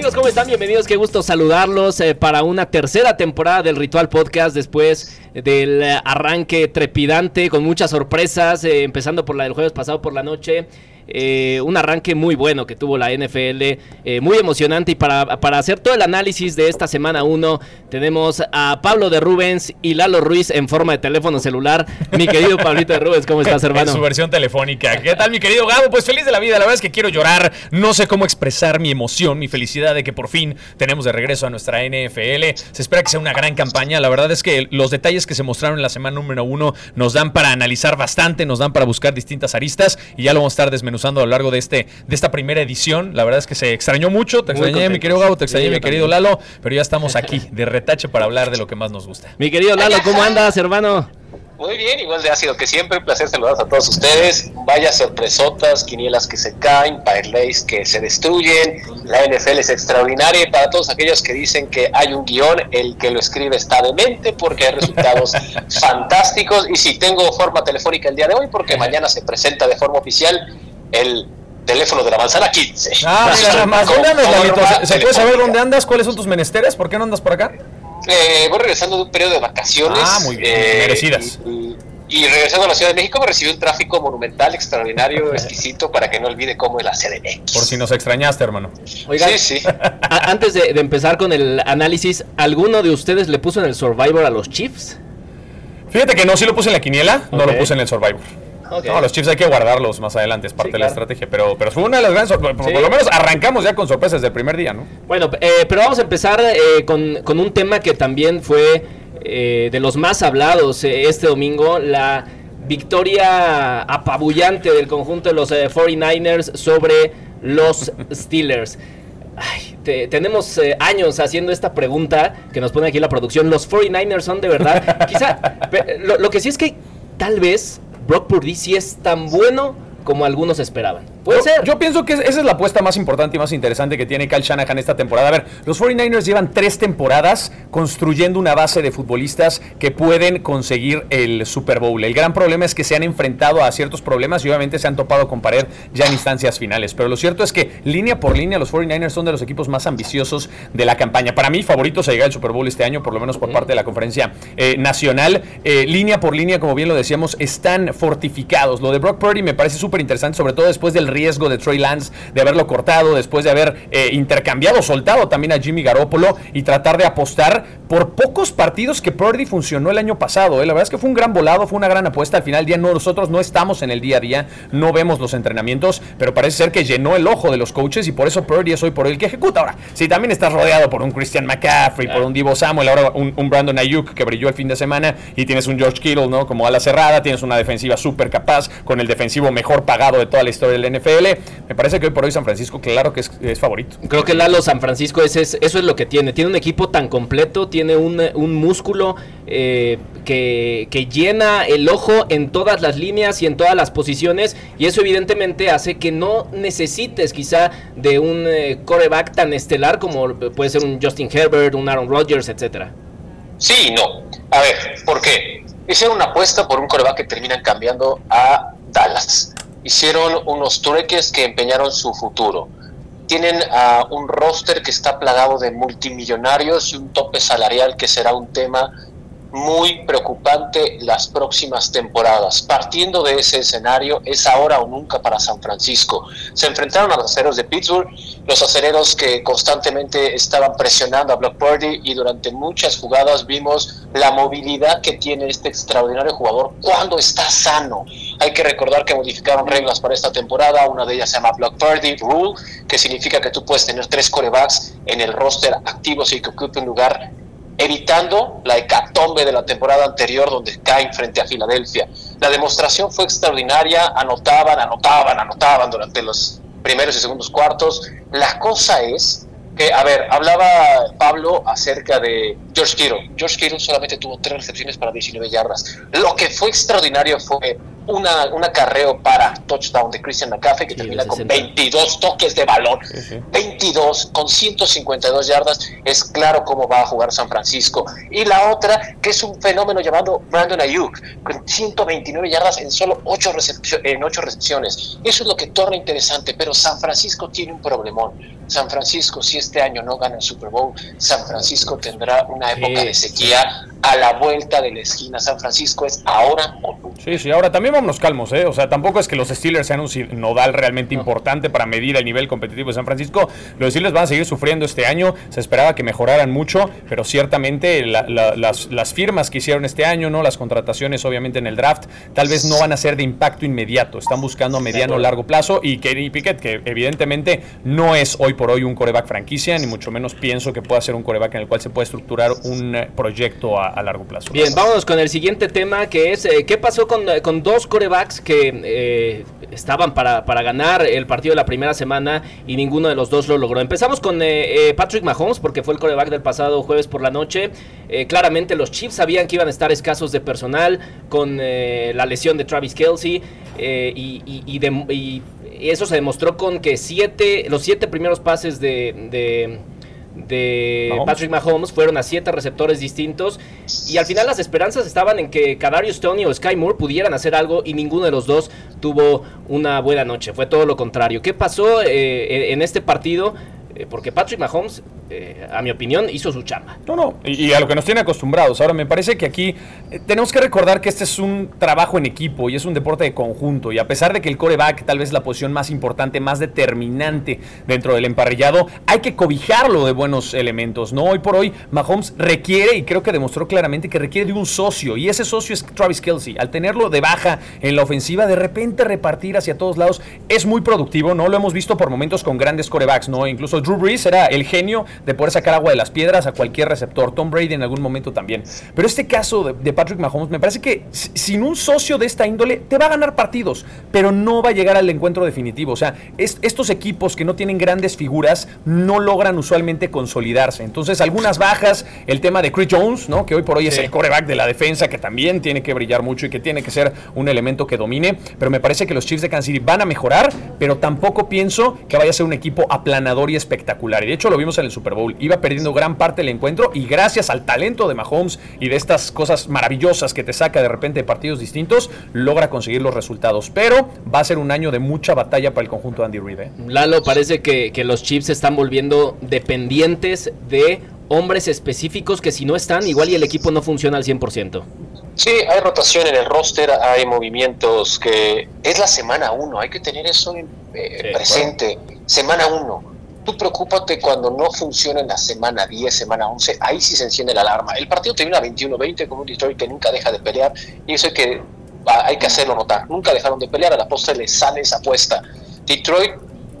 Amigos, ¿cómo están? Bienvenidos, qué gusto saludarlos eh, para una tercera temporada del Ritual Podcast después del eh, arranque trepidante con muchas sorpresas, eh, empezando por la del jueves pasado por la noche eh, un arranque muy bueno que tuvo la NFL, eh, muy emocionante. Y para, para, hacer todo el análisis de esta semana 1, tenemos a Pablo de Rubens y Lalo Ruiz en forma de teléfono celular. Mi querido Pablito de Rubens, ¿cómo estás, hermano? En su versión telefónica. ¿Qué tal, mi querido Gabo? Pues feliz de la vida. La verdad es que quiero llorar. No sé cómo expresar mi emoción, mi felicidad de que por fin tenemos de regreso a nuestra NFL. Se espera que sea una gran campaña. La verdad es que los detalles que se mostraron en la semana número 1 nos dan para analizar bastante, nos dan para buscar distintas aristas y ya lo vamos a estar desmenuzando a lo largo de, este, de esta primera edición. La verdad es que se extrañó mucho. Te extrañé, mi querido Gabo, te extrañé, mi querido Lalo, pero ya estamos aquí de retache para hablar de lo que más nos gusta. Mi querido Lalo, ¿cómo andas, hermano? Muy bien, igual de ácido que siempre, un placer saludar a todos ustedes. Vaya sorpresotas, quinielas que se caen, parlays que se destruyen. La NFL es extraordinaria y para todos aquellos que dicen que hay un guion, el que lo escribe está demente porque hay resultados fantásticos. Y si tengo forma telefónica el día de hoy, porque mañana se presenta de forma oficial el teléfono de la manzana 15. Ah, mira, más. ¿Dónde andas, ¿Se, puede saber dónde andas? ¿Cuáles son tus menesteres? ¿Por qué no andas por acá? Eh, voy regresando de un periodo de vacaciones. Ah, muy bien, eh, merecidas. Y, regresando a la Ciudad de México me recibí un tráfico monumental, extraordinario, exquisito, para que no olvide cómo es la CDMX. Por si nos extrañaste, hermano. Oiga, sí, sí. antes de, de empezar con el análisis, ¿alguno de ustedes le puso en el Survivor a los Chiefs? Fíjate que no, sí lo puse en la quiniela, no lo puse en el Survivor. No, los chips hay que guardarlos más adelante, es parte de la estrategia. Pero, pero fue una de las grandes sorpresas. Por, lo menos arrancamos ya con sorpresas del primer día, ¿no? Bueno, eh, pero vamos a empezar eh, con, con, un tema que también fue eh, de los más hablados este domingo: la victoria apabullante del conjunto de los 49ers sobre los Steelers. Ay, tenemos años haciendo esta pregunta que nos pone aquí la producción. ¿Los 49ers son de verdad? Quizá, lo, lo, que sí es que tal vez Brock Purdy sí es tan bueno como algunos esperaban. Puede yo, ser. Yo pienso que esa es la apuesta más importante y más interesante que tiene Kyle Shanahan esta temporada. A ver, los 49ers llevan tres temporadas construyendo una base de futbolistas que pueden conseguir el Super Bowl. El gran problema es que se han enfrentado a ciertos problemas y obviamente se han topado con pared ya en instancias finales. Pero lo cierto es que línea por línea los 49ers son de los equipos más ambiciosos de la campaña. Para mí, favoritos a llegar al Super Bowl este año, por lo menos por parte de la conferencia eh, nacional. Eh, línea por línea, como bien lo decíamos, están fortificados. Lo de Brock Purdy me parece súper interesante, sobre todo después del riesgo de Trey Lance, de haberlo cortado, después de haber eh, intercambiado, soltado también a Jimmy Garoppolo y tratar de apostar por pocos partidos que Purdy funcionó el año pasado. Eh. La verdad es que fue un gran volado, fue una gran apuesta. Al final del día nosotros no estamos en el día a día, no vemos los entrenamientos, pero parece ser que llenó el ojo de los coaches y por eso Purdy es hoy por hoy el que ejecuta. Ahora, si también estás rodeado por un Christian McCaffrey, por un Divo Samuel, ahora un, un, Brandon Ayuk que brilló el fin de semana y tienes un George Kittle, ¿no? Como ala cerrada, tienes una defensiva súper capaz con el defensivo mejor pagado de toda la historia del NFL. Me parece que hoy por hoy San Francisco, claro que es, es favorito. Creo que Lalo San Francisco es, es, eso es lo que tiene. Tiene un equipo tan completo, tiene un, un músculo eh, que, que, llena el ojo en todas las líneas y en todas las posiciones. Y eso evidentemente hace que no necesites quizá de un eh, coreback tan estelar como puede ser un Justin Herbert, un Aaron Rodgers, etcétera. Sí y no. A ver, ¿por qué? Hicieron una apuesta por un coreback que terminan cambiando a Dallas hicieron unos trueques que empeñaron su futuro. Tienen uh, un roster que está plagado de multimillonarios y un tope salarial que será un tema muy preocupante las próximas temporadas. Partiendo de ese escenario, es ahora o nunca para San Francisco. Se enfrentaron a los acereros de Pittsburgh, los acereros que constantemente estaban presionando a Brock Purdy y durante muchas jugadas vimos la movilidad que tiene este extraordinario jugador cuando está sano. Hay que recordar que modificaron reglas para esta temporada, una de ellas se llama Block Purdy Rule, que significa que tú puedes tener tres corebacks en el roster activos y que ocupen lugar evitando la hecatombe de la temporada anterior donde caen frente a Filadelfia. La demostración fue extraordinaria, anotaban, anotaban, anotaban durante los primeros y segundos cuartos. La cosa es a ver, hablaba Pablo acerca de George Kittle. George Kittle solamente tuvo tres recepciones para 19 yardas. Lo que fue extraordinario fue una, un acarreo para touchdown de Christian McCaffrey que termina con 22 toques de balón. 22 con 152 yardas. Es claro cómo va a jugar San Francisco. Y la otra, que es un fenómeno llamado Brandon Ayuk, con 129 yardas en solo 8, en 8 recepciones. Eso es lo que torna interesante, pero San Francisco tiene un problemón. San Francisco, si este año no gana el Super Bowl, San Francisco tendrá una época de sequía a la vuelta de la esquina. San Francisco es ahora o nunca. Sí, sí, ahora también vámonos calmos, ¿eh? O sea, tampoco es que los Steelers sean un nodal realmente importante para medir el nivel competitivo de San Francisco. Los Steelers van a seguir sufriendo este año. Se esperaba que mejoraran mucho, pero ciertamente las, firmas que hicieron este año, ¿no? Las contrataciones, obviamente, en el draft, tal vez no van a ser de impacto inmediato. Están buscando a mediano o largo plazo. Y Kenny Pickett, que evidentemente no es hoy por hoy un coreback franquicia, ni mucho menos pienso que pueda ser un coreback en el cual se puede estructurar un eh, proyecto a largo plazo. Bien, vámonos con el siguiente tema que es eh, qué pasó con, con, dos corebacks que eh, estaban para, para, ganar el partido de la primera semana y ninguno de los dos lo logró. Empezamos con eh, Patrick Mahomes porque fue el coreback del pasado jueves por la noche. claramente los Chiefs sabían que iban a estar escasos de personal con la lesión de Travis Kelsey y, y, eso se demostró con que siete, los siete primeros pases de de Patrick Mahomes fueron a siete receptores distintos y al final las esperanzas estaban en que Kadarius Tony o Sky Moore pudieran hacer algo y ninguno de los dos tuvo una buena noche, fue todo lo contrario. ¿Qué pasó eh, en este partido? Eh, porque Patrick Mahomes, eh, a mi opinión, hizo su chamba. No, no, y, a lo que nos tiene acostumbrados. Ahora, me parece que aquí eh, tenemos que recordar que este es un trabajo en equipo y es un deporte de conjunto. Y a pesar de que el coreback tal vez es la posición más importante, más determinante dentro del emparrillado, hay que cobijarlo de buenos elementos. No, hoy por hoy, Mahomes requiere, y creo que demostró claramente que requiere de un socio. Y ese socio es Travis Kelsey. Al tenerlo de baja en la ofensiva, de repente repartir hacia todos lados es muy productivo. No lo hemos visto por momentos con grandes corebacks, ¿no? Incluso Drew Brees era el genio de poder sacar agua de las piedras a cualquier receptor. Tom Brady en algún momento también. Pero este caso de, Patrick Mahomes, me parece que sin un socio de esta índole, te va a ganar partidos, pero no va a llegar al encuentro definitivo. O sea, estos equipos que no tienen grandes figuras no logran usualmente consolidarse. Entonces, algunas bajas, el tema de Chris Jones, ¿no? que hoy por hoy es el coreback de la defensa, que también tiene que brillar mucho y que tiene que ser un elemento que domine. Pero me parece que los Chiefs de Kansas City van a mejorar, pero tampoco pienso que vaya a ser un equipo aplanador y espectacular. Y de hecho lo vimos en el Super Bowl. Iba perdiendo gran parte del encuentro y gracias al talento de Mahomes y de estas cosas maravillosas que te saca de repente de partidos distintos, logra conseguir los resultados. Pero va a ser un año de mucha batalla para el conjunto de Andy Reid. ¿eh? Lalo, parece que, que los Chiefs se están volviendo dependientes de hombres específicos que si no están, igual y el equipo no funciona al 100%. Sí, hay rotación en el roster, hay movimientos que es la semana uno, hay que tener eso eh, presente. Semana uno tú preocúpate cuando no funciona en la semana 10, semana 11, ahí sí se enciende la alarma. El partido termina 21-20 con un Detroit que nunca deja de pelear y eso que, hay que hacerlo notar. Nunca dejaron de pelear, a la postre le sale esa apuesta. Detroit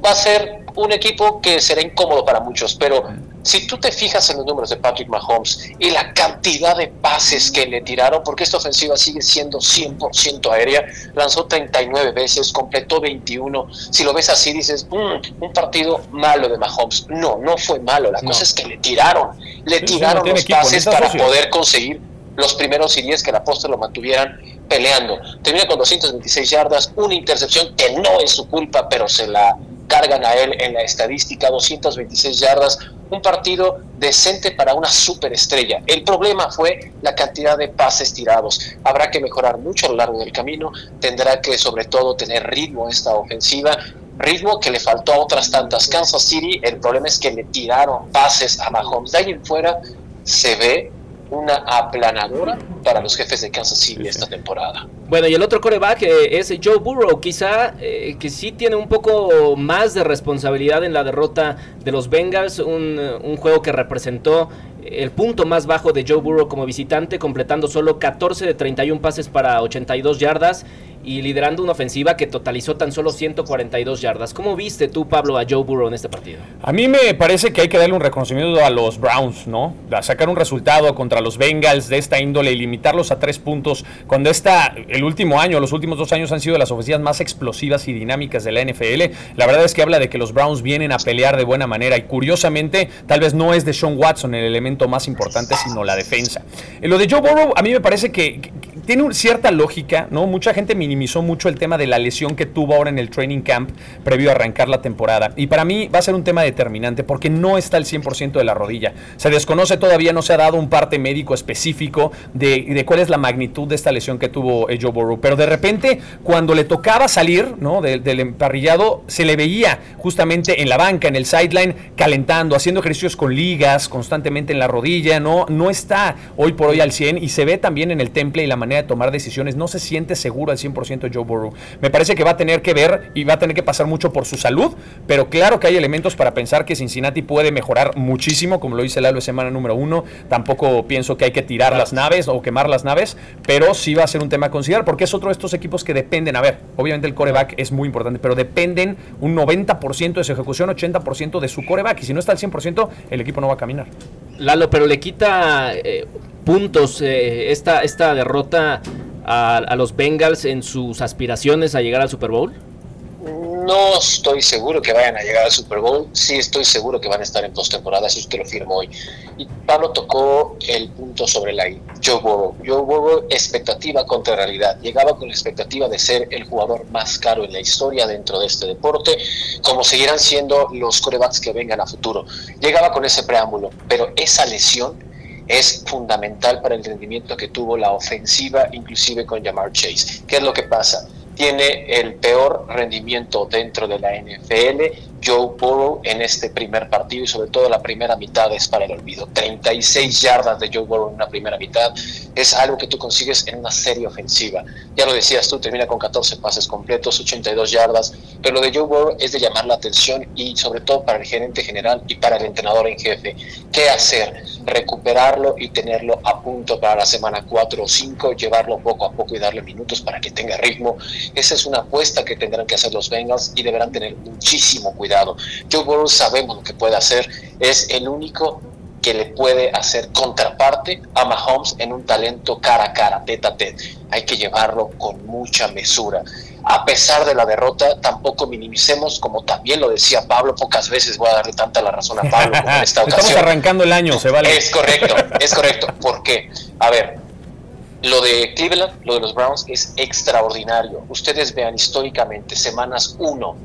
va a ser un equipo que será incómodo para muchos, pero si tú te fijas en los números de Patrick Mahomes y la cantidad de pases que le tiraron, porque esta ofensiva sigue siendo 100% aérea, lanzó 39 veces, completó 21. Si lo ves así, dices, mm, un partido malo de Mahomes. No, no fue malo. La cosa es que le tiraron, le tiraron los pases para poder conseguir los primeros y 10 que la posta lo mantuvieran peleando. Termina con 226 yardas, una intercepción que no es su culpa, pero se la cargan a él en la estadística, 226 yardas, un partido decente para una superestrella. El problema fue la cantidad de pases tirados. Habrá que mejorar mucho a lo largo del camino, tendrá que sobre todo tener ritmo esta ofensiva, ritmo que le faltó a otras tantas. Kansas City, el problema es que le tiraron pases a Mahomes. De ahí en fuera se ve una aplanadora para los jefes de Kansas City esta temporada. Bueno, y el otro coreback eh, es Joe Burrow, quizá eh, que sí tiene un poco más de responsabilidad en la derrota de los Bengals, un, un juego que representó el punto más bajo de Joe Burrow como visitante, completando solo 14 de 31 pases para 82 yardas y liderando una ofensiva que totalizó tan solo 142 yardas. ¿Cómo viste tú, Pablo, a Joe Burrow en este partido? A mí me parece que hay que darle un reconocimiento a los Browns, ¿no? A sacar un resultado contra los Bengals de esta índole y limitarlos a tres puntos cuando esta, el último año, los últimos dos años han sido las ofensivas más explosivas y dinámicas de la NFL. La verdad es que habla de que los Browns vienen a pelear de buena manera y curiosamente tal vez no es de Sean Watson el elemento más importante, sino la defensa. Lo de Joe Burrow a mí me parece que, tiene cierta lógica, ¿no? Mucha gente minimizó mucho el tema de la lesión que tuvo ahora en el training camp previo a arrancar la temporada. Y para mí va a ser un tema determinante porque no está al 100% de la rodilla. Se desconoce todavía, no se ha dado un parte médico específico de, cuál es la magnitud de esta lesión que tuvo eh, Joe Burrow. Pero de repente, cuando le tocaba salir ¿no? del emparrillado, se le veía justamente en la banca, en el sideline, calentando, haciendo ejercicios con ligas constantemente en la rodilla. No, no está hoy por hoy al 100 y se ve también en el temple y la manera de tomar decisiones. No se siente seguro al 100% Joe Burrow. Me parece que va a tener que ver y va a tener que pasar mucho por su salud, pero claro que hay elementos para pensar que Cincinnati puede mejorar muchísimo, como lo dice Lalo semana número uno. Tampoco pienso que hay que tirar las naves o quemar las naves, pero sí va a ser un tema a considerar porque es otro de estos equipos que dependen. A ver, obviamente el coreback es muy importante, pero dependen un 90% de su ejecución, 80% de su coreback. Y si no está al 100%, el equipo no va a caminar. Lalo, pero le quita eh, puntos eh, esta, esta derrota a, a los Bengals en sus aspiraciones a llegar al Super Bowl. No estoy seguro que vayan a llegar al Super Bowl, sí estoy seguro que van a estar en postemporada, eso te lo firmo hoy. Y Pablo tocó el punto sobre la Joe Burrow. Joe Burrow, expectativa contra realidad. Llegaba con la expectativa de ser el jugador más caro en la historia dentro de este deporte, como seguirán siendo los corebacks que vengan a futuro. Llegaba con ese preámbulo, pero esa lesión es fundamental para el rendimiento que tuvo la ofensiva, inclusive con Jamar Chase. ¿Qué es lo que pasa? tiene el peor rendimiento dentro de la NFL Joe Burrow en este primer partido y sobre todo la primera mitad es para el olvido. 36 yardas de Joe Burrow en una primera mitad es algo que tú consigues en una serie ofensiva. Ya lo decías tú, termina con 14 pases completos, 82 yardas, pero lo de Joe Burrow es de llamar la atención y sobre todo para el gerente general y para el entrenador en jefe. ¿Qué hacer? Recuperarlo y tenerlo a punto para la semana 4 o 5, llevarlo poco a poco y darle minutos para que tenga ritmo. Esa es una apuesta que tendrán que hacer los Bengals y deberán tener muchísimo cuidado Joe Burrow sabemos lo que puede hacer, es el único que le puede hacer contraparte a Mahomes en un talento cara a cara, tete a tete. Hay que llevarlo con mucha mesura. A pesar de la derrota, tampoco minimicemos, como también lo decía Pablo, pocas veces voy a darle tanta la razón a Pablo como en esta ocasión. Estamos arrancando el año, se vale. Es correcto, es correcto. ¿Por qué? A ver, lo de Cleveland, lo de los Browns es extraordinario. Ustedes vean históricamente, semanas 1,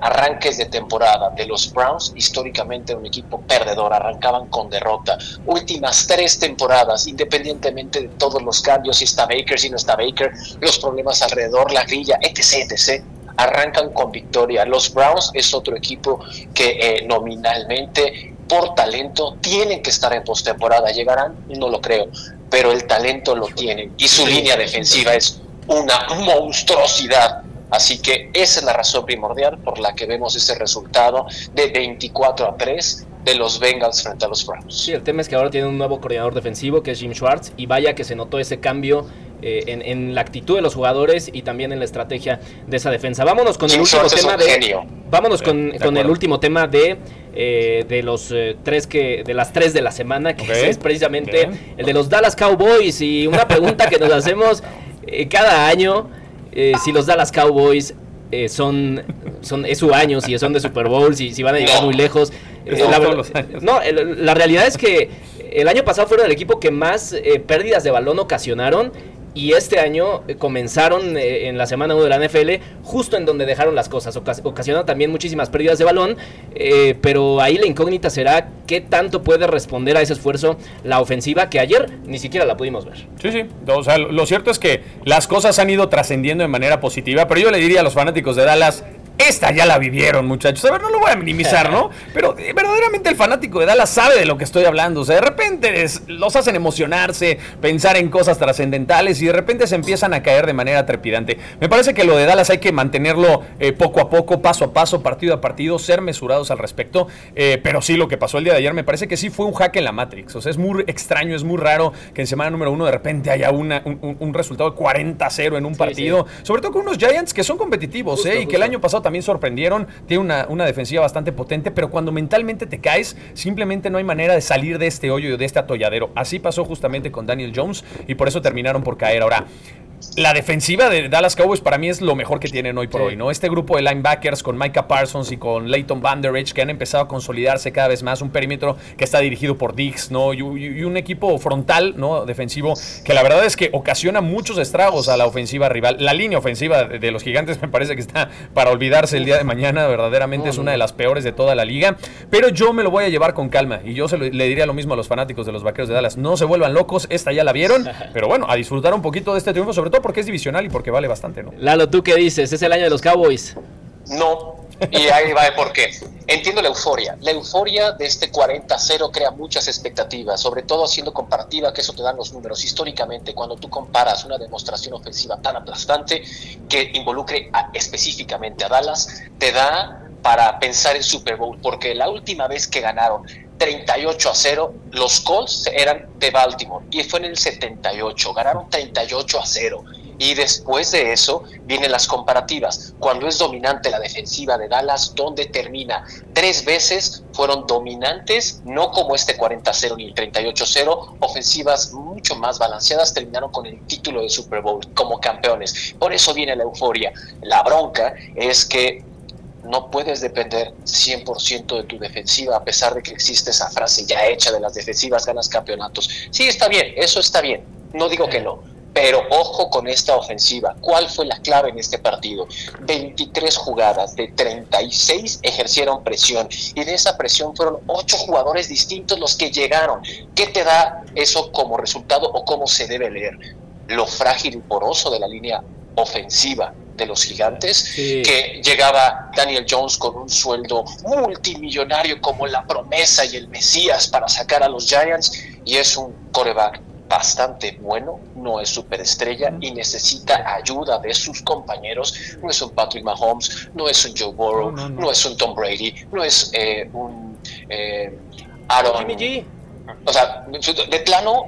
arranques de temporada de los Browns, históricamente un equipo perdedor, arrancaban con derrota. Últimas tres temporadas, independientemente de todos los cambios, si está Baker, si no está Baker, los problemas alrededor, la grilla, etc., etc., arrancan con victoria. Los Browns es otro equipo que eh, nominalmente, por talento, tienen que estar en postemporada. ¿Llegarán? No lo creo, pero el talento lo tienen y su línea defensiva es una monstruosidad Así que esa es la razón primordial por la que vemos ese resultado de 24 a 3 de los Bengals frente a los Browns. Sí, el tema es que ahora tiene un nuevo coordinador defensivo que es Jim Schwartz y vaya que se notó ese cambio eh, en, la actitud de los jugadores y también en la estrategia de esa defensa. Vámonos con el último tema de vámonos con, el último tema de eh, de los eh, tres que de las tres de la semana que es precisamente el de los Dallas Cowboys y una pregunta que nos hacemos cada año eh, si los Dallas Cowboys eh, son, son es su año, si son de Super Bowl, si, si van a llegar muy lejos. Eh, no, la realidad es que el año pasado fueron el equipo que más pérdidas de balón ocasionaron y este año eh, comenzaron eh, en la semana 1 de la NFL justo en donde dejaron las cosas, ocasionando también muchísimas pérdidas de balón, eh, pero ahí la incógnita será qué tanto puede responder a ese esfuerzo la ofensiva que ayer ni siquiera la pudimos ver. Sí, sí, o sea, lo cierto es que las cosas han ido trascendiendo de manera positiva, pero yo le diría a los fanáticos de Dallas, esta ya la vivieron, muchachos. A ver, no lo voy a minimizar, ¿no? Pero eh, verdaderamente el fanático de Dallas sabe de lo que estoy hablando. O sea, de repente los hacen emocionarse, pensar en cosas trascendentales y de repente se empiezan a caer de manera trepidante. Me parece que lo de Dallas hay que mantenerlo eh, poco a poco, paso a paso, partido a partido, ser mesurados al respecto. Eh, pero sí, lo que pasó el día de ayer me parece que sí fue un hack en la Matrix. O sea, es muy extraño, es muy raro que en semana número uno de repente haya una, un, resultado de 40-0 en un partido. Sobre todo con unos Giants que son competitivos, ¿eh? Y que el año pasado también sorprendieron. Tiene una, una, defensiva bastante potente, pero cuando mentalmente te caes, simplemente no hay manera de salir de este hoyo de este atolladero. Así pasó justamente con Daniel Jones y por eso terminaron por caer. Ahora, la defensiva de Dallas Cowboys para mí es lo mejor que tienen hoy por hoy, ¿no? Este grupo de linebackers con Micah Parsons y con Leighton Van Der que han empezado a consolidarse cada vez más, un perímetro que está dirigido por Diggs, ¿no? Y, un equipo frontal, ¿no? Defensivo que la verdad es que ocasiona muchos estragos a la ofensiva rival. La línea ofensiva de, los gigantes me parece que está para olvidarse el día de mañana, verdaderamente es una de las peores de toda la liga, pero yo me lo voy a llevar con calma y yo se le diría lo mismo a los fanáticos de los vaqueros de Dallas, no se vuelvan locos, esta ya la vieron, pero bueno, a disfrutar un poquito de este triunfo, sobre todo porque es divisional y porque vale bastante, ¿no? Lalo, ¿tú qué dices? ¿Es el año de los Cowboys? No, y ahí va por qué. Entiendo la euforia. La euforia de este 40-0 crea muchas expectativas, sobre todo haciendo comparativa, que eso te dan los números. Históricamente, cuando tú comparas una demostración ofensiva tan aplastante que involucre específicamente a Dallas, te da para pensar en Super Bowl, porque la última vez que ganaron 38 a 0. Los Colts eran de Baltimore y fue en el 78. Ganaron 38 a 0. Y después de eso vienen las comparativas. Cuando es dominante la defensiva de Dallas, donde termina tres veces, fueron dominantes, no como este 40-0 ni el 38-0, ofensivas mucho más balanceadas, terminaron con el título de Super Bowl como campeones. Por eso viene la euforia. La bronca es que no puedes depender 100% de tu defensiva, a pesar de que existe esa frase ya hecha de las defensivas ganas campeonatos. Sí, está bien, eso está bien, no digo que no, pero ojo con esta ofensiva. ¿Cuál fue la clave en este partido? 23 jugadas de 36 ejercieron presión y de esa presión fueron 8 jugadores distintos los que llegaron. ¿Qué te da eso como resultado o cómo se debe leer? Lo frágil y poroso de la línea ofensiva de los gigantes, que llegaba Daniel Jones con un sueldo multimillonario como la promesa y el Mesías para sacar a los Giants, y es un coreback bastante bueno, no es superestrella y necesita ayuda de sus compañeros. No es un Patrick Mahomes, no es un Joe Burrow, no, es un Tom Brady, no es eh, un eh, Aaron. O sea, de plano,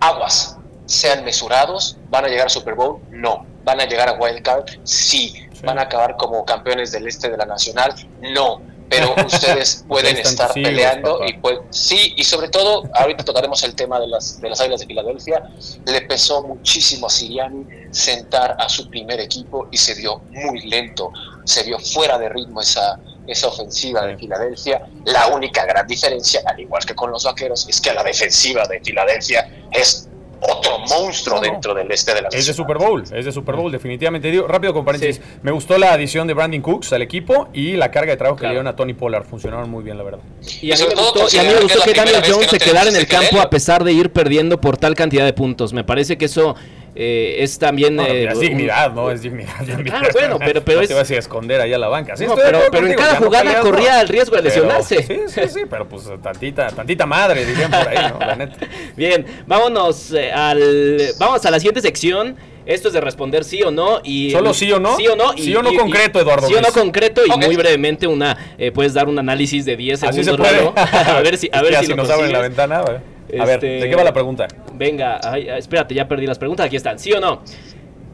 aguas, sean mesurados, van a llegar a Super Bowl, no ¿Van a llegar a Wild Card? Sí. ¿Van a acabar como campeones del este de la Nacional? No. Pero ustedes pueden estar peleando y pues sí, y sobre todo, ahorita tocaremos el tema de las, de las Águilas de Filadelfia, le pesó muchísimo a Siriani sentar a su primer equipo y se dio muy lento, se vio fuera de ritmo esa, esa ofensiva de Filadelfia. La única gran diferencia, al igual que con los vaqueros, es que la defensiva de Filadelfia es otro monstruo dentro del este de la Es de Super Bowl, es de Super Bowl, definitivamente. Digo, rápido con paréntesis, me gustó la adición de Brandon Cooks al equipo y la carga de trabajo que le dieron a Tony Pollard. Funcionaron muy bien, la verdad. Y a mí me gustó, y a mí me gustó que, Daniel Jones se quedara en el campo a pesar de ir perdiendo por tal cantidad de puntos. Me parece que eso eh, es también... Eh, es dignidad, ¿no? Es dignidad. Claro, bueno, pero, pero es... te vas a esconder ahí a la banca. pero, pero en cada jugada corría el riesgo de lesionarse. sí, sí, sí, pero pues tantita, tantita madre, dirían por ahí, ¿no? La neta. Bien, vámonos eh, al... Vamos a la siguiente sección. Esto es de responder sí o no. Y, ¿Solo sí o no? Sí o no. sí o no concreto, Eduardo. Sí o no concreto y muy brevemente una puedes dar un análisis de 10 segundos. Así se puede. a ver si, a ver si, si nos abren la ventana. A ver, ¿de este, qué va la pregunta? Venga, espérate, ya perdí las preguntas. Aquí están. ¿Sí o no?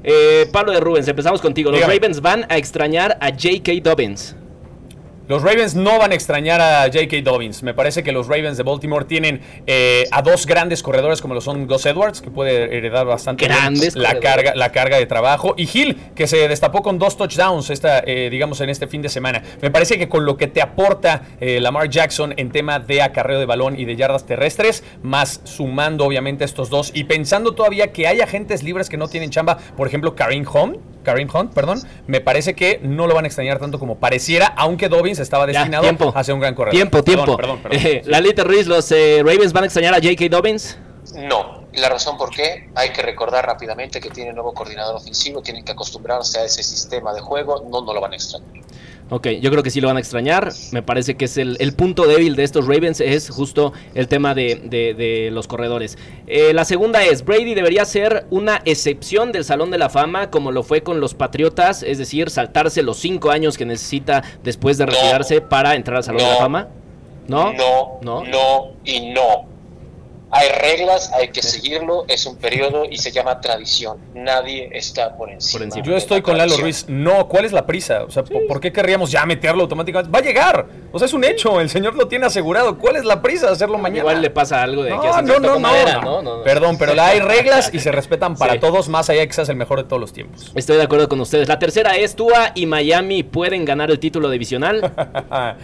Eh, Pablo de Rubens, empezamos contigo. Los Ravens van a extrañar a J.K. Dobbins. Los Ravens no van a extrañar a J.K. Dobbins. Me parece que los Ravens de Baltimore tienen eh, a dos grandes corredores como lo son Gus Edwards, que puede heredar bastante grandes la carga, la carga de trabajo, y Hill, que se destapó con dos touchdowns esta, eh, digamos, en este fin de semana. Me parece que con lo que te aporta eh, Lamar Jackson en tema de acarreo de balón y de yardas terrestres, más sumando obviamente estos dos y pensando todavía que hay agentes libres que no tienen chamba, por ejemplo, Karim Hunt, Karim Hunt, perdón, me parece que no lo van a extrañar tanto como pareciera, aunque Dobbins estaba destinado a ser un gran corredor. Tiempo, tiempo. Perdón, perdón, eh, Lalita Ruiz, ¿los eh, Ravens van a extrañar a J.K. Dobbins? No. La razón por qué, hay que recordar rápidamente que tiene nuevo coordinador ofensivo, tienen que acostumbrarse a ese sistema de juego, no, no lo van a extrañar. Ok, yo creo que sí lo van a extrañar. Me parece que es el, punto débil de estos Ravens, es justo el tema de, los corredores. Eh, la segunda es, Brady debería ser una excepción del Salón de la Fama, como lo fue con los Patriotas, es decir, saltarse los cinco años que necesita después de retirarse para entrar al Salón de la Fama. ¿No? No, no, no y no. Hay reglas, hay que seguirlo, es un periodo y se llama tradición. Nadie está por encima. Yo estoy con Lalo Ruiz. No, ¿cuál es la prisa? O sea, ¿por qué querríamos ya meterlo automáticamente? Va a llegar. O sea, es un hecho. El señor lo tiene asegurado. ¿Cuál es la prisa de hacerlo mañana? Igual le pasa algo de que no, no, no, no, Perdón, pero hay reglas y se respetan para todos, más allá de que seas el mejor de todos los tiempos. Estoy de acuerdo con ustedes. La tercera es Tua y Miami pueden ganar el título divisional.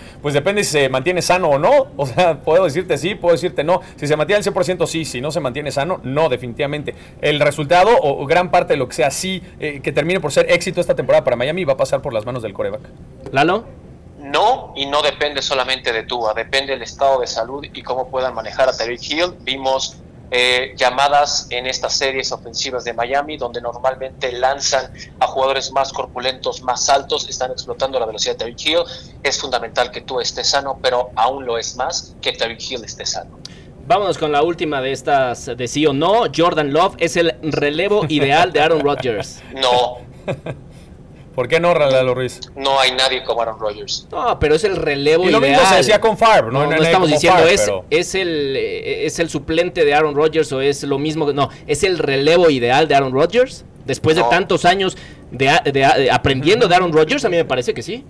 pues depende si se mantiene sano o no. O sea, puedo decirte sí, puedo decirte no. Si se mantiene al 100% sí, si no se mantiene sano, no, definitivamente. El resultado o, gran parte de lo que sea sí, eh, que termine por ser éxito esta temporada para Miami, va a pasar por las manos del coreback. ¿Lalo? No, y no depende solamente de Tua, depende del estado de salud y cómo puedan manejar a Terry Hill. Vimos eh, llamadas en estas series ofensivas de Miami, donde normalmente lanzan a jugadores más corpulentos, más altos, están explotando la velocidad de Terry Hill. Es fundamental que tú estés sano, pero aún lo es más que Terry Hill esté sano. Vámonos con la última de estas de sí o no. Jordan Love es el relevo ideal de Aaron Rodgers. No. ¿Por qué no, Lalo Ruiz? No hay nadie como Aaron Rodgers. No, pero es el relevo y lo mismo se decía con Favre. No, no, estamos diciendo es, es, el, es el suplente de Aaron Rodgers o es lo mismo. que No, es el relevo ideal de Aaron Rodgers. Después de tantos años de, de, aprendiendo de Aaron Rodgers, a mí me parece que sí.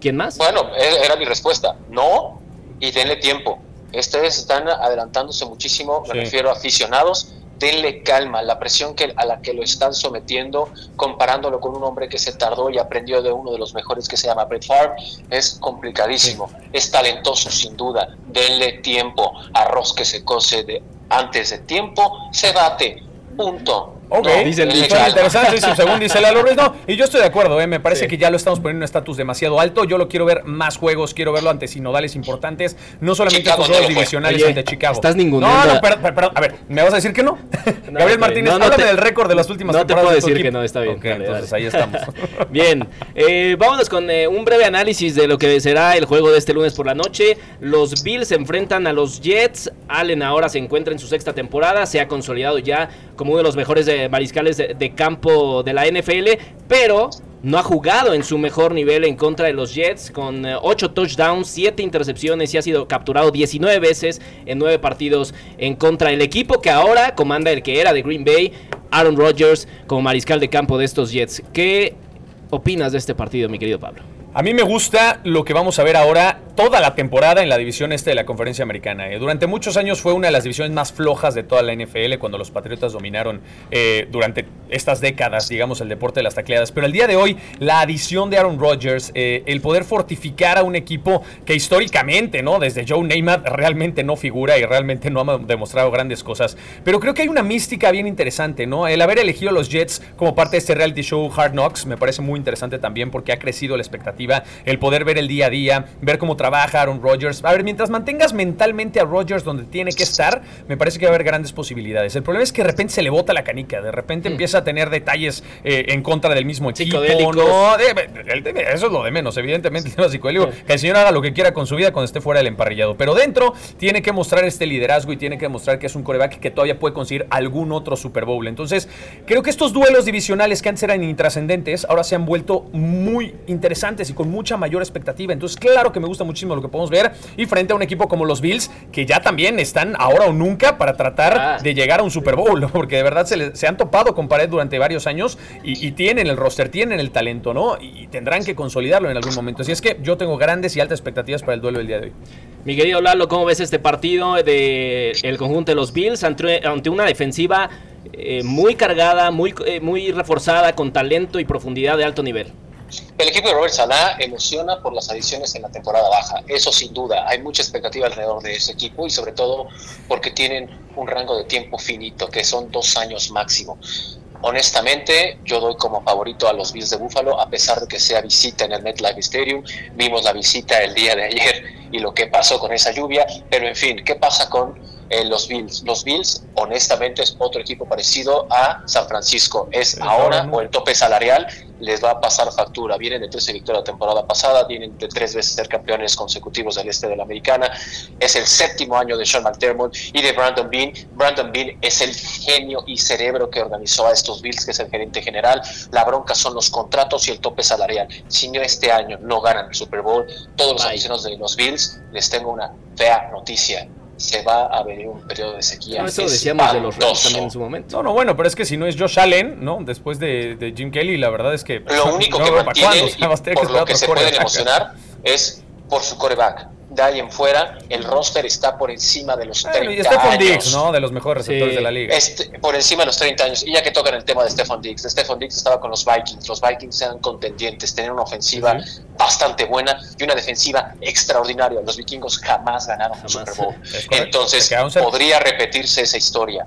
¿Quién más? Bueno, era mi respuesta. No, y denle tiempo. Ustedes están adelantándose muchísimo, me refiero a aficionados. Denle calma, la presión que, a la que lo están sometiendo, comparándolo con un hombre que se tardó y aprendió de uno de los mejores que se llama Brett Favre, es complicadísimo. Es talentoso, sin duda. Denle tiempo. Arroz que se cose de, antes de tiempo, se bate. Punto. Ok, dice el interesante, según dice Lalo Ruiz. No, y yo estoy de acuerdo, ¿eh? me parece que ya lo estamos poniendo en un estatus demasiado alto. Yo lo quiero ver más juegos, quiero verlo ante sinodales importantes, no solamente estos juegos divisionales ante Chicago. Estás ningún No, no, perdón, a ver, ¿me vas a decir que no? Gabriel Martínez, no, háblame del récord de las últimas no temporadas. No te puedo decir que no, está bien. Ok, entonces ahí estamos. bien, eh, vámonos con eh, un breve análisis de lo que será el juego de este lunes por la noche. Los Bills se enfrentan a los Jets. Allen ahora se encuentra en su sexta temporada, se ha consolidado ya como uno de los mejores de mariscales de, campo de la NFL, pero no ha jugado en su mejor nivel en contra de los Jets con 8 eh, touchdowns, 7 intercepciones y ha sido capturado 19 veces en 9 partidos en contra del equipo que ahora comanda el que era de Green Bay, Aaron Rodgers como mariscal de campo de estos Jets. ¿Qué opinas de este partido, mi querido Pablo? A mí me gusta lo que vamos a ver ahora toda la temporada en la división este de la conferencia americana. Eh. Durante muchos años fue una de las divisiones más flojas de toda la NFL cuando los Patriotas dominaron eh, durante estas décadas, digamos, el deporte de las tacleadas. Pero el día de hoy, la adición de Aaron Rodgers, eh, el poder fortificar a un equipo que históricamente, ¿no? Desde Joe Namath realmente no figura y realmente no ha demostrado grandes cosas. Pero creo que hay una mística bien interesante, ¿no? El haber elegido a los Jets como parte de este reality show Hard Knocks me parece muy interesante también porque ha crecido la expectativa, el poder ver el día a día, ver cómo trabaja trabaja Aaron Rodgers. A ver, mientras mantengas mentalmente a Rodgers donde tiene que estar, me parece que va a haber grandes posibilidades. El problema es que de repente se le bota la canica, de repente mm. empieza a tener detalles eh, en contra del mismo equipo. No, eso es lo de menos, evidentemente el tema psicodélico. Que el señor haga lo que quiera con su vida cuando esté fuera del emparrillado. Pero dentro tiene que mostrar este liderazgo y tiene que mostrar que es un coreback que todavía puede conseguir algún otro Super Bowl. Entonces, creo que estos duelos divisionales que antes eran intrascendentes, ahora se han vuelto muy interesantes y con mucha mayor expectativa. Entonces, claro que me gusta mucho lo que podemos ver. Y frente a un equipo como los Bills, que ya también están ahora o nunca para tratar ah. de llegar a un Super Bowl, porque de verdad se, han topado con pared durante varios años y, tienen el roster, tienen el talento, ¿no? Y tendrán que consolidarlo en algún momento. Así es que yo tengo grandes y altas expectativas para el duelo del día de hoy. Mi querido Lalo, ¿cómo ves este partido del el conjunto de los Bills ante, una defensiva eh, muy cargada, muy, eh, muy reforzada, con talento y profundidad de alto nivel? El equipo de Robert Salah emociona por las adiciones en la temporada baja, eso sin duda. Hay mucha expectativa alrededor de ese equipo y sobre todo porque tienen un rango de tiempo finito, que son dos años máximo. Honestamente, yo doy como favorito a los Bills de Buffalo, a pesar de que sea visita en el MetLife Stadium. Vimos la visita el día de ayer y lo que pasó con esa lluvia, pero en fin, ¿qué pasa con eh, los Bills. Los Bills, honestamente, es otro equipo parecido a San Francisco. Es ahora o el tope salarial les va a pasar factura. Vienen de 13 victorias la temporada pasada, vienen de tres veces ser campeones consecutivos del este de la americana. Es el séptimo año de Sean McDermott y de Brandon Bean. Brandon Bean es el genio y cerebro que organizó a estos Bills, que es el gerente general. La bronca son los contratos y el tope salarial. Si no este año no ganan el Super Bowl, todos los aficionados de los Bills les tengo una fea noticia se va a venir un periodo de sequía. eso decíamos de los Rams también en su momento. No, no, bueno, pero es que si no es Josh Allen, ¿no? Después de, Jim Kelly, la verdad es que. Lo único que mantiene, por lo que se pueden emocionar, es por su coreback de ahí en fuera, el roster está por encima de los 30 y Stephon años. Diggs, ¿no? De los mejores receptores de la liga. Este, por encima de los 30 años. Y ya que tocan el tema de Stephon Diggs, Stephon Diggs estaba con los Vikings. Los Vikings eran contendientes, tenían una ofensiva bastante buena y una defensiva extraordinaria. Los vikingos jamás ganaron un Super Bowl. Entonces, podría repetirse esa historia.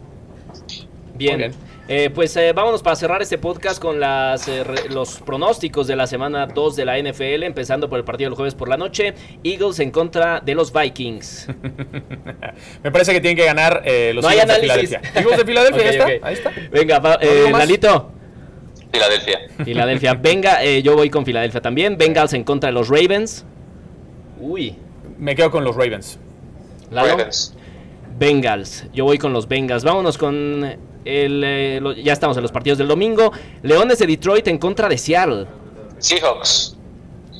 Bien. Eh, pues eh, vámonos para cerrar este podcast con las, eh, los pronósticos de la semana 2 de la NFL, empezando por el partido del jueves por la noche. Eagles en contra de los Vikings. Me parece que tienen que ganar los Eagles de Filadelfia. Eagles de Filadelfia, está. Ahí está. Venga, Lalito. Filadelfia. Filadelfia. Venga, yo voy con Filadelfia también. Bengals en contra de los Ravens. Uy. Me quedo con los Ravens. Ravens. Bengals. Yo voy con los Bengals. Vámonos con eh, ya estamos en los partidos del domingo. Leones de Detroit en contra de Seattle. Seahawks.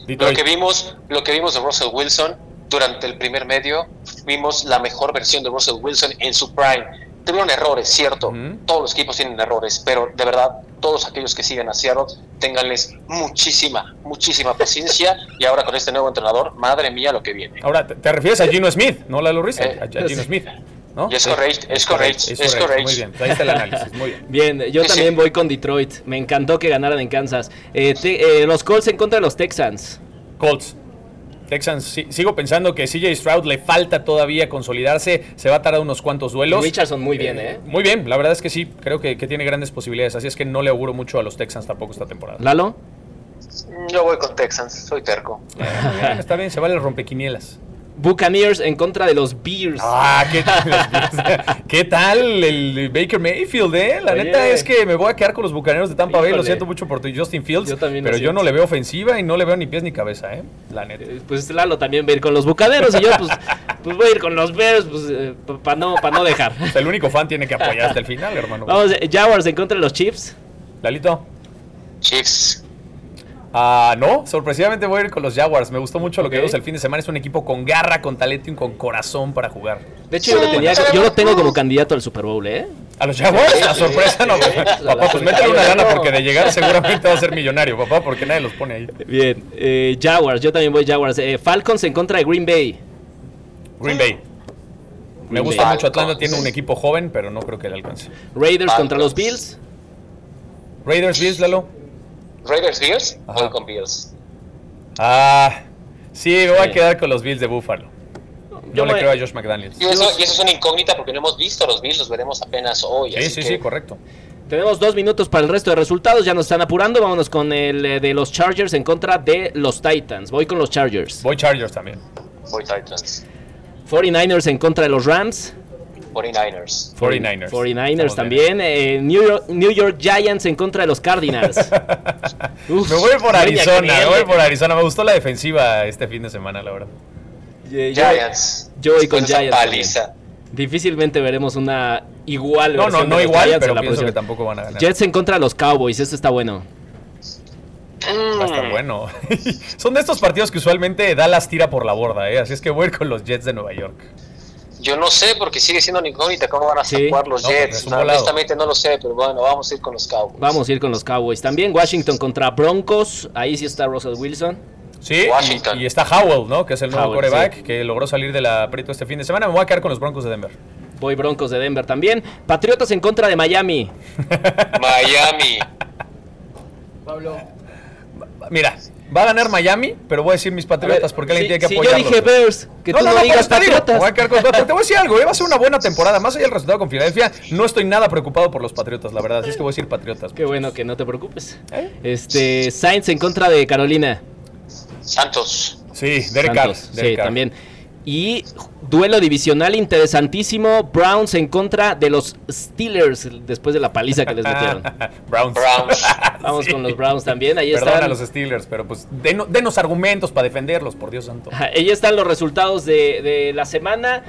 Lo que vimos, lo que vimos de Russell Wilson durante el primer medio, vimos la mejor versión de Russell Wilson en su prime. Tuvieron errores, cierto. Todos los equipos tienen errores, pero de verdad, todos aquellos que siguen a Seattle, tenganles muchísima, muchísima paciencia. y ahora con este nuevo entrenador, madre mía, lo que viene. Ahora, ¿te, refieres a Gino Smith, no Lalo Ruiz? Eh, a Gino Smith. Es correcto, es correcto, es correcto. Muy bien, ahí está el análisis, muy bien. Bien, yo también voy con Detroit. Me encantó que ganaran en Kansas. Eh, eh, los Colts en contra de los Texans. Colts. Texans, sigo pensando que CJ Stroud le falta todavía consolidarse, se va a tardar unos cuantos duelos. Richardson muy bien, ¿eh? Muy bien, la verdad es que sí, creo que, tiene grandes posibilidades, así es que no le auguro mucho a los Texans tampoco esta temporada. ¿Lalo? Yo voy con Texans, soy terco. está bien, se vale el rompequinielas. Buccaneers en contra de los Bears. Ah, ¿qué, ¿qué tal el Baker Mayfield, eh? La neta es que me voy a quedar con los Bucaneros de Tampa Bay. Lo siento mucho por tu Justin Fields. Yo también pero yo no le veo ofensiva y no le veo ni pies ni cabeza, ¿eh? La neta. Eh, pues Lalo también va a ir con los Bucaneros y yo, pues, pues voy a ir con los Bears pues, eh, para no, no dejar. el único fan tiene que apoyar hasta el final, hermano. Vamos, Jaguars en contra de los Chiefs. Lalito. Chiefs. Ah, no, sorpresivamente voy a ir con los Jaguars. Me gustó mucho lo que vimos el fin de semana. Es un equipo con garra, con talento y con corazón para jugar. De hecho, yo, lo tengo como candidato al Super Bowl, ¿eh? ¿A los Jaguars? La sorpresa no. papá, pues métele una gana porque de llegar seguramente va a ser millonario, papá, porque nadie los pone ahí. Bien, eh, Jaguars, yo también voy Jaguars. Eh, Falcons en contra de Green Bay. Green Bay. Me gusta mucho Atlanta, tiene un equipo joven, pero no creo que le alcance. Raiders contra los Bills. Raiders, Bills, Lalo. Raiders Bills, voy con Bills. Ah, sí, me voy a quedar con los Bills de Buffalo. Yo, le creo a Josh McDaniels. Y eso, y eso, es una incógnita porque no hemos visto los Bills, los veremos apenas hoy. Sí, sí, sí, correcto. Tenemos dos minutos para el resto de resultados, ya nos están apurando. Vámonos con el eh, de los Chargers en contra de los Titans. Voy con los Chargers. Voy Chargers también. Voy Titans. 49ers en contra de los Rams. 49ers. 49ers. 49ers también. Eh, New, York, New, York, Giants en contra de los Cardinals. me voy por Arizona, me voy por Arizona. Me gustó la defensiva este fin de semana, la verdad. Giants. Yo voy con Giants. Difícilmente veremos una igual. No, no, no igual, pero pienso que tampoco van a ganar. Jets en contra de los Cowboys, esto está bueno. Va a estar mm. bueno. Son de estos partidos que usualmente Dallas tira por la borda, ¿eh? así es que voy a ir con los Jets de Nueva York. Yo no sé porque sigue siendo una incógnita cómo van a jugar los Jets. honestamente no lo sé, pero bueno, vamos a ir con los Cowboys. Vamos a ir con los Cowboys. También Washington contra Broncos. Ahí sí está Russell Wilson. Sí, Y, está Howell, ¿no? Que es el nuevo coreback que logró salir del aprieto este fin de semana. Me voy a quedar con los Broncos de Denver. Voy Broncos de Denver también. Patriotas en contra de Miami. Miami. Pablo. Mira, Va a ganar Miami, pero voy a decir mis Patriotas porque alguien tiene que apoyarlos. yo dije Bears, que no, tú no, no, digas Patriotas. voy a te voy a decir algo, eh, va a ser una buena temporada. Más allá del resultado con Filadelfia, no estoy nada preocupado por los Patriotas, la verdad. Así es que voy a decir Patriotas. Qué bueno que no te preocupes. ¿Eh? Este, Sainz en contra de Carolina. Santos. Sí, Derek Carr. sí, también. Y duelo divisional interesantísimo. Browns en contra de los Steelers después de la paliza que les metieron. Browns. Browns. Vamos con los Browns también. Ahí Perdón están. a los Steelers, pero pues deno- denos argumentos para defenderlos, por Dios santo. Ahí están los resultados de, de la semana.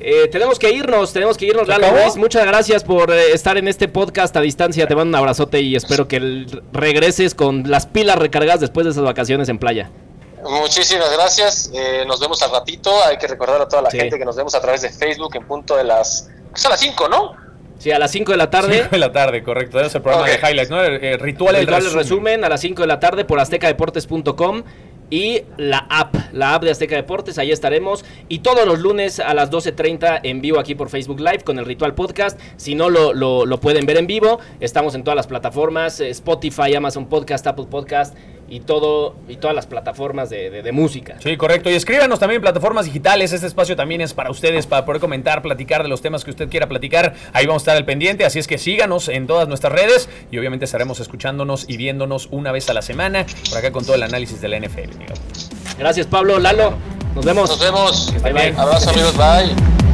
Eh, tenemos que irnos, tenemos que irnos, ¿Se Lalo acabó? Muchas gracias por eh, estar en este podcast a distancia. Te mando un abrazote y espero que regreses con las pilas recargadas después de esas vacaciones en playa. Muchísimas gracias. eh, nos vemos al ratito. Hay que recordar a toda la Sí. gente que nos vemos a través de Facebook en punto de las. Es a las 5, ¿no? Sí, a las 5 de la tarde. Cinco de la tarde, correcto. Tenemos el programa de highlights, ¿no? El, el ritual, el Ritual resumen. resumen a las 5 de la tarde por aztecadeportes.com y la app, la app de Azteca Deportes, ahí estaremos. Y todos los lunes a las 12.30 en vivo aquí por Facebook Live con el Ritual Podcast. Si no lo, lo- lo pueden ver en vivo, estamos en todas las plataformas, eh, Spotify, Amazon Podcast, Apple Podcast y, todo, y todas las plataformas de, de- de música. Sí, correcto. Y escríbanos también en plataformas digitales. Este espacio también es para ustedes, para poder comentar, platicar de los temas que usted quiera platicar. Ahí vamos a estar al pendiente. Así es que síganos en todas nuestras redes y obviamente estaremos escuchándonos y viéndonos una vez a la semana por acá con todo el análisis de la NFL. Miguel. Gracias Pablo, Lalo, nos vemos. Nos vemos. Bye, bye. Abrazo, amigos. Bye.